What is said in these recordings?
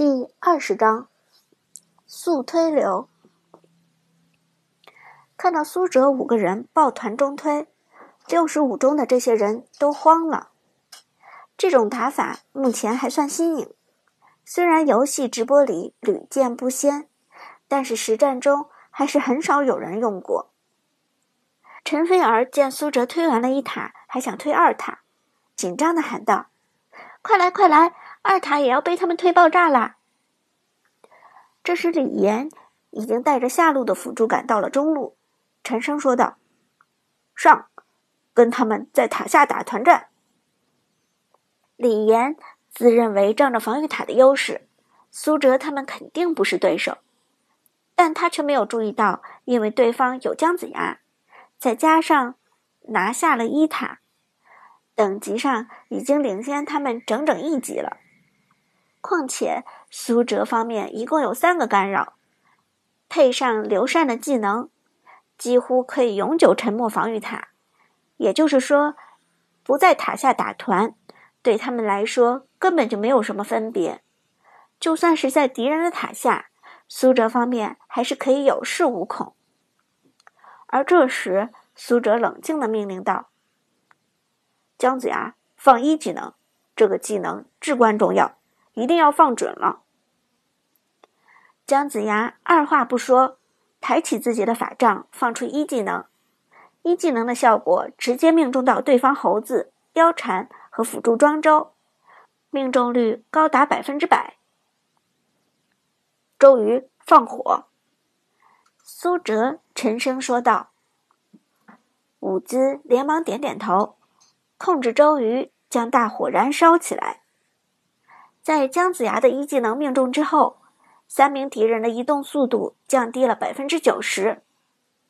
第二十章速推流。看到苏哲五个人抱团中推，六十五中的这些人都慌了。这种打法目前还算新颖，虽然游戏直播里屡见不鲜，但是实战中还是很少有人用过。陈菲儿见苏哲推完了一塔，还想推二塔，紧张的喊道：“快来，快来！”二塔也要被他们推爆炸啦！这时，李岩已经带着下路的辅助赶到了中路，沉声说道：“上，跟他们在塔下打团战。”李岩自认为仗着防御塔的优势，苏哲他们肯定不是对手，但他却没有注意到，因为对方有姜子牙，再加上拿下了一塔，等级上已经领先他们整整一级了。况且苏哲方面一共有三个干扰，配上刘禅的技能，几乎可以永久沉默防御塔。也就是说，不在塔下打团，对他们来说根本就没有什么分别。就算是在敌人的塔下，苏哲方面还是可以有恃无恐。而这时，苏哲冷静的命令道：“姜子牙，放一技能，这个技能至关重要。”一定要放准了。姜子牙二话不说，抬起自己的法杖，放出一技能。一技能的效果直接命中到对方猴子、貂蝉和辅助庄周，命中率高达百分之百。周瑜放火，苏哲沉声说道。伍兹连忙点点头，控制周瑜将大火燃烧起来。在姜子牙的一技能命中之后，三名敌人的移动速度降低了百分之九十，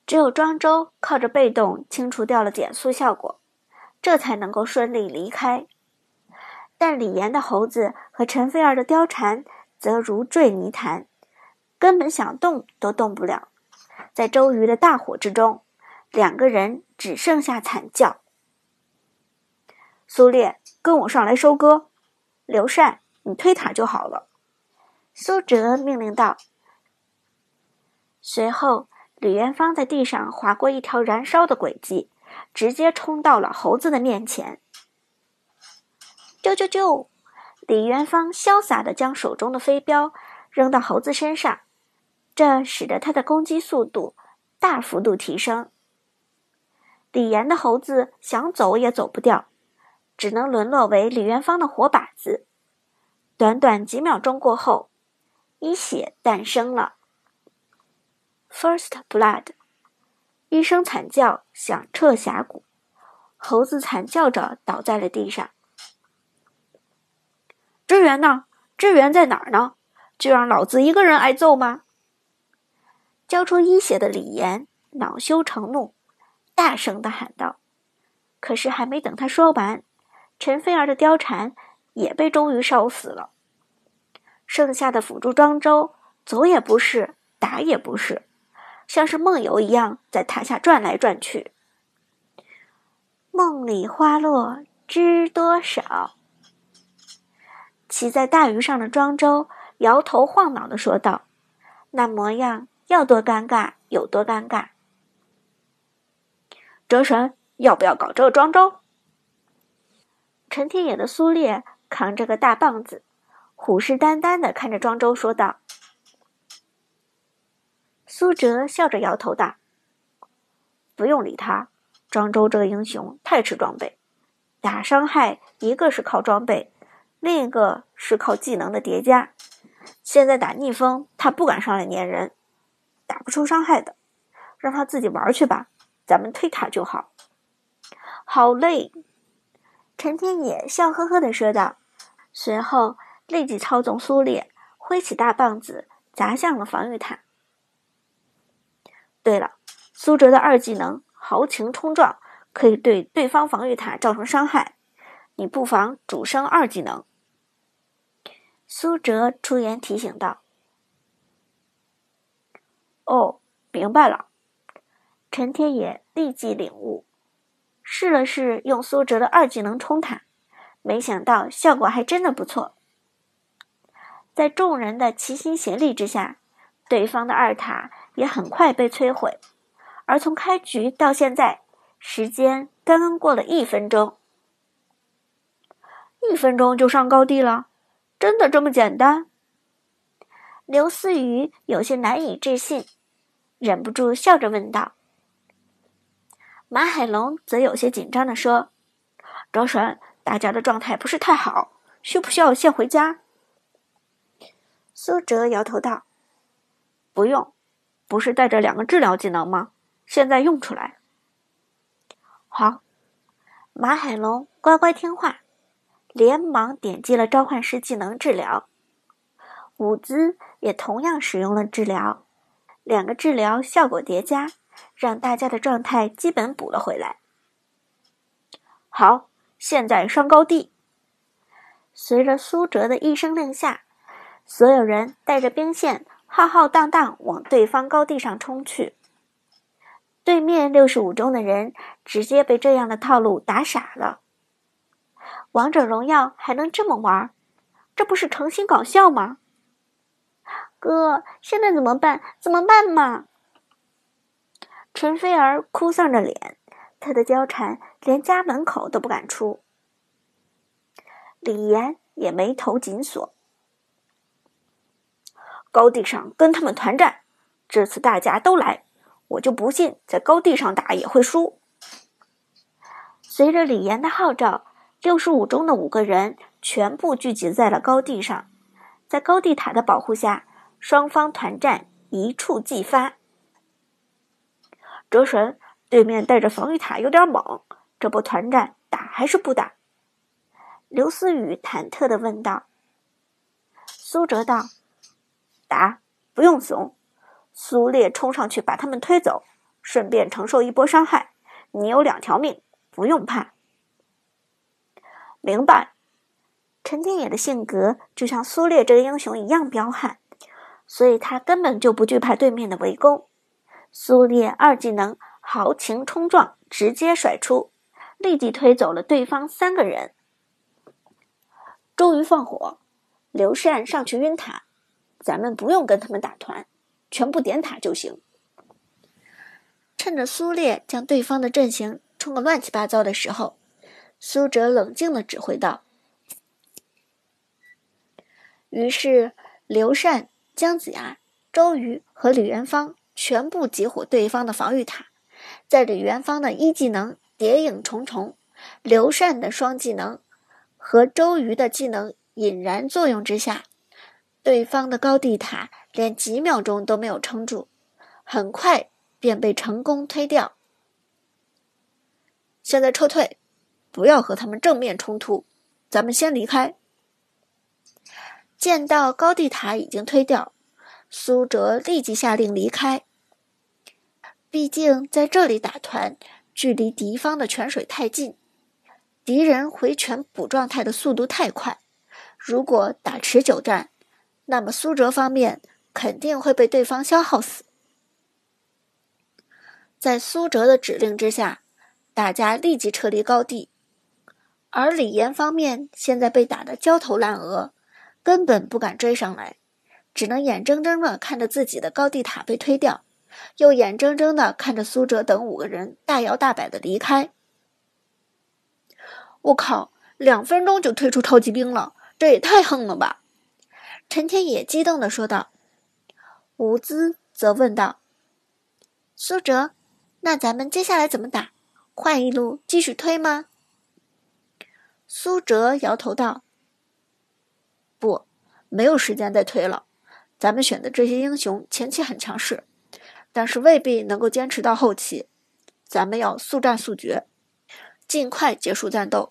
只有庄周靠着被动清除掉了减速效果，这才能够顺利离开。但李岩的猴子和陈飞儿的貂蝉则如坠泥潭，根本想动都动不了。在周瑜的大火之中，两个人只剩下惨叫。苏烈，跟我上来收割，刘禅。你推塔就好了，苏哲命令道。随后，李元芳在地上划过一条燃烧的轨迹，直接冲到了猴子的面前。啾啾啾！李元芳潇洒的将手中的飞镖扔到猴子身上，这使得他的攻击速度大幅度提升。李岩的猴子想走也走不掉，只能沦落为李元芳的活靶子。短短几秒钟过后，一血诞生了。First blood，一声惨叫响彻峡谷，猴子惨叫着倒在了地上。支援呢？支援在哪儿呢？就让老子一个人挨揍吗？交出一血的李岩恼羞成怒，大声的喊道。可是还没等他说完，陈菲儿的貂蝉。也被周瑜烧死了。剩下的辅助庄周走也不是，打也不是，像是梦游一样在塔下转来转去。梦里花落知多少？骑在大鱼上的庄周摇头晃脑的说道：“那模样要多尴尬有多尴尬。”哲神，要不要搞这个庄周？陈天野的苏烈。扛着个大棒子，虎视眈眈的看着庄周，说道：“苏哲笑着摇头道：‘不用理他，庄周这个英雄太吃装备，打伤害一个是靠装备，另一个是靠技能的叠加。现在打逆风，他不敢上来粘人，打不出伤害的，让他自己玩去吧，咱们推塔就好。’好嘞。”陈天野笑呵呵的说道。随后，立即操纵苏烈挥起大棒子砸向了防御塔。对了，苏哲的二技能豪情冲撞可以对对方防御塔造成伤害，你不妨主升二技能。苏哲出言提醒道：“哦，明白了。”陈天野立即领悟，试了试用苏哲的二技能冲塔。没想到效果还真的不错。在众人的齐心协力之下，对方的二塔也很快被摧毁。而从开局到现在，时间刚刚过了一分钟。一分钟就上高地了，真的这么简单？刘思雨有些难以置信，忍不住笑着问道。马海龙则有些紧张地说：“周神，大家的状态不是太好，需不需要先回家？”苏哲摇头道：“不用，不是带着两个治疗技能吗？现在用出来。”好，马海龙乖乖听话，连忙点击了召唤师技能治疗。伍兹也同样使用了治疗，两个治疗效果叠加。让大家的状态基本补了回来。好，现在上高地。随着苏哲的一声令下，所有人带着兵线浩浩荡荡往对方高地上冲去。对面六十五中的人直接被这样的套路打傻了。王者荣耀还能这么玩？这不是诚心搞笑吗？哥，现在怎么办？怎么办嘛？陈菲儿哭丧着脸，他的貂蝉连家门口都不敢出。李岩也眉头紧锁，高地上跟他们团战，这次大家都来，我就不信在高地上打也会输。随着李岩的号召，六十五中的五个人全部聚集在了高地上，在高地塔的保护下，双方团战一触即发。哲神，对面带着防御塔有点猛，这波团战打还是不打？刘思雨忐忑的问道。苏哲道：“打，不用怂。苏烈冲上去把他们推走，顺便承受一波伤害。你有两条命，不用怕。”明白。陈天野的性格就像苏烈这个英雄一样彪悍，所以他根本就不惧怕对面的围攻。苏烈二技能豪情冲撞，直接甩出，立即推走了对方三个人。周瑜放火，刘禅上去晕塔，咱们不用跟他们打团，全部点塔就行。趁着苏烈将对方的阵型冲个乱七八糟的时候，苏哲冷静的指挥道。于是刘禅、姜子牙、周瑜和李元芳。全部集火对方的防御塔，在李元芳的一技能谍影重重，刘禅的双技能和周瑜的技能引燃作用之下，对方的高地塔连几秒钟都没有撑住，很快便被成功推掉。现在撤退，不要和他们正面冲突，咱们先离开。见到高地塔已经推掉，苏哲立即下令离开。毕竟在这里打团，距离敌方的泉水太近，敌人回泉补状态的速度太快。如果打持久战，那么苏哲方面肯定会被对方消耗死。在苏哲的指令之下，大家立即撤离高地。而李岩方面现在被打得焦头烂额，根本不敢追上来，只能眼睁睁的看着自己的高地塔被推掉。又眼睁睁的看着苏哲等五个人大摇大摆的离开。我靠，两分钟就推出超级兵了，这也太横了吧！陈天野激动的说道。伍兹则问道：“苏哲，那咱们接下来怎么打？换一路继续推吗？”苏哲摇头道：“不，没有时间再推了。咱们选的这些英雄前期很强势。”但是未必能够坚持到后期，咱们要速战速决，尽快结束战斗。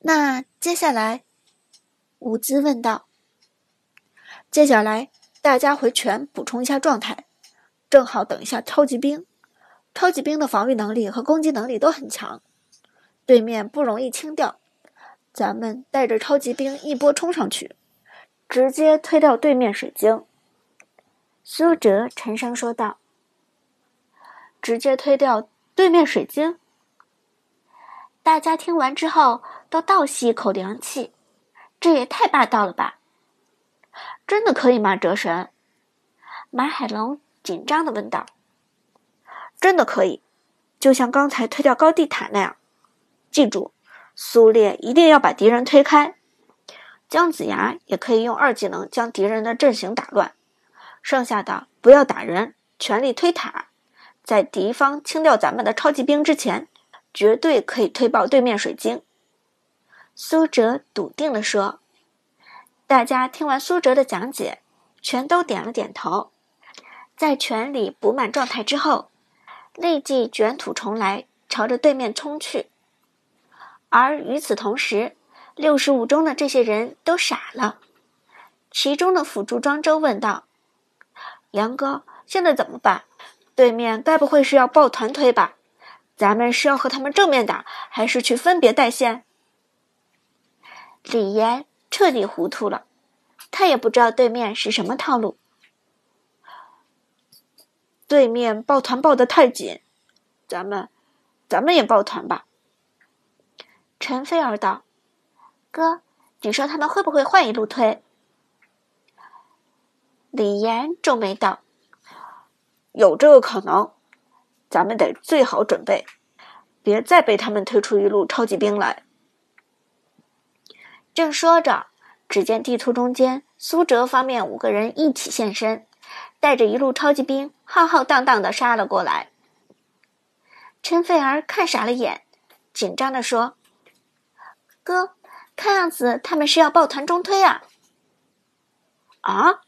那接下来，伍兹问道：“接下来大家回泉补充一下状态，正好等一下超级兵。超级兵的防御能力和攻击能力都很强，对面不容易清掉。咱们带着超级兵一波冲上去，直接推掉对面水晶。”苏哲沉声说道：“直接推掉对面水晶。”大家听完之后都倒吸一口凉气，这也太霸道了吧！真的可以吗，哲神？马海龙紧张的问道。真的可以，就像刚才推掉高地塔那样。记住，苏烈一定要把敌人推开。姜子牙也可以用二技能将敌人的阵型打乱。剩下的不要打人，全力推塔。在敌方清掉咱们的超级兵之前，绝对可以推爆对面水晶。苏哲笃定地说。大家听完苏哲的讲解，全都点了点头。在全里补满状态之后，立即卷土重来，朝着对面冲去。而与此同时，六十五中的这些人都傻了。其中的辅助庄周问道：“杨哥，现在怎么办？对面该不会是要抱团推吧？咱们是要和他们正面打，还是去分别带线？”李岩。彻底糊涂了，他也不知道对面是什么套路。对面抱团抱得太紧，咱们，咱们也抱团吧。陈飞儿道：“哥，你说他们会不会换一路推？”李岩皱眉道：“有这个可能，咱们得最好准备，别再被他们推出一路超级兵来。”正说着，只见地图中间苏哲方面五个人一起现身，带着一路超级兵，浩浩荡荡的杀了过来。陈菲儿看傻了眼，紧张的说：“哥，看样子他们是要抱团中推啊！”啊！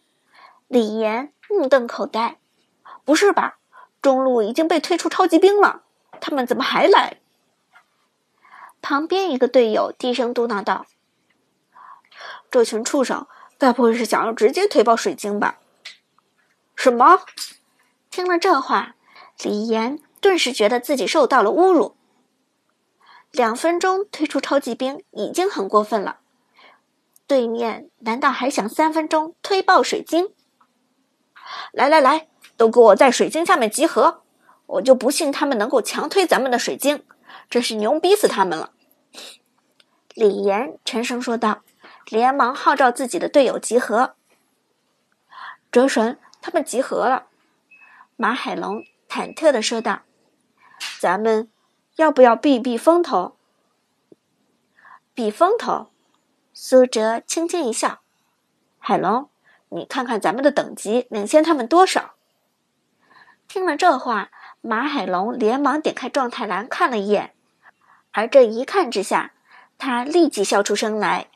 李岩目瞪口呆：“不是吧？中路已经被推出超级兵了，他们怎么还来？”旁边一个队友低声嘟囔道。这群畜生，该不会是想要直接推爆水晶吧？什么？听了这话，李岩顿时觉得自己受到了侮辱。两分钟推出超级兵已经很过分了，对面难道还想三分钟推爆水晶？来来来，都给我在水晶下面集合！我就不信他们能够强推咱们的水晶，真是牛逼死他们了！李岩沉声说道。连忙号召自己的队友集合。哲神，他们集合了。马海龙忐忑的说道：“咱们要不要避避风头？”避风头？苏哲轻轻一笑：“海龙，你看看咱们的等级领先他们多少？”听了这话，马海龙连忙点开状态栏看了一眼，而这一看之下，他立即笑出声来。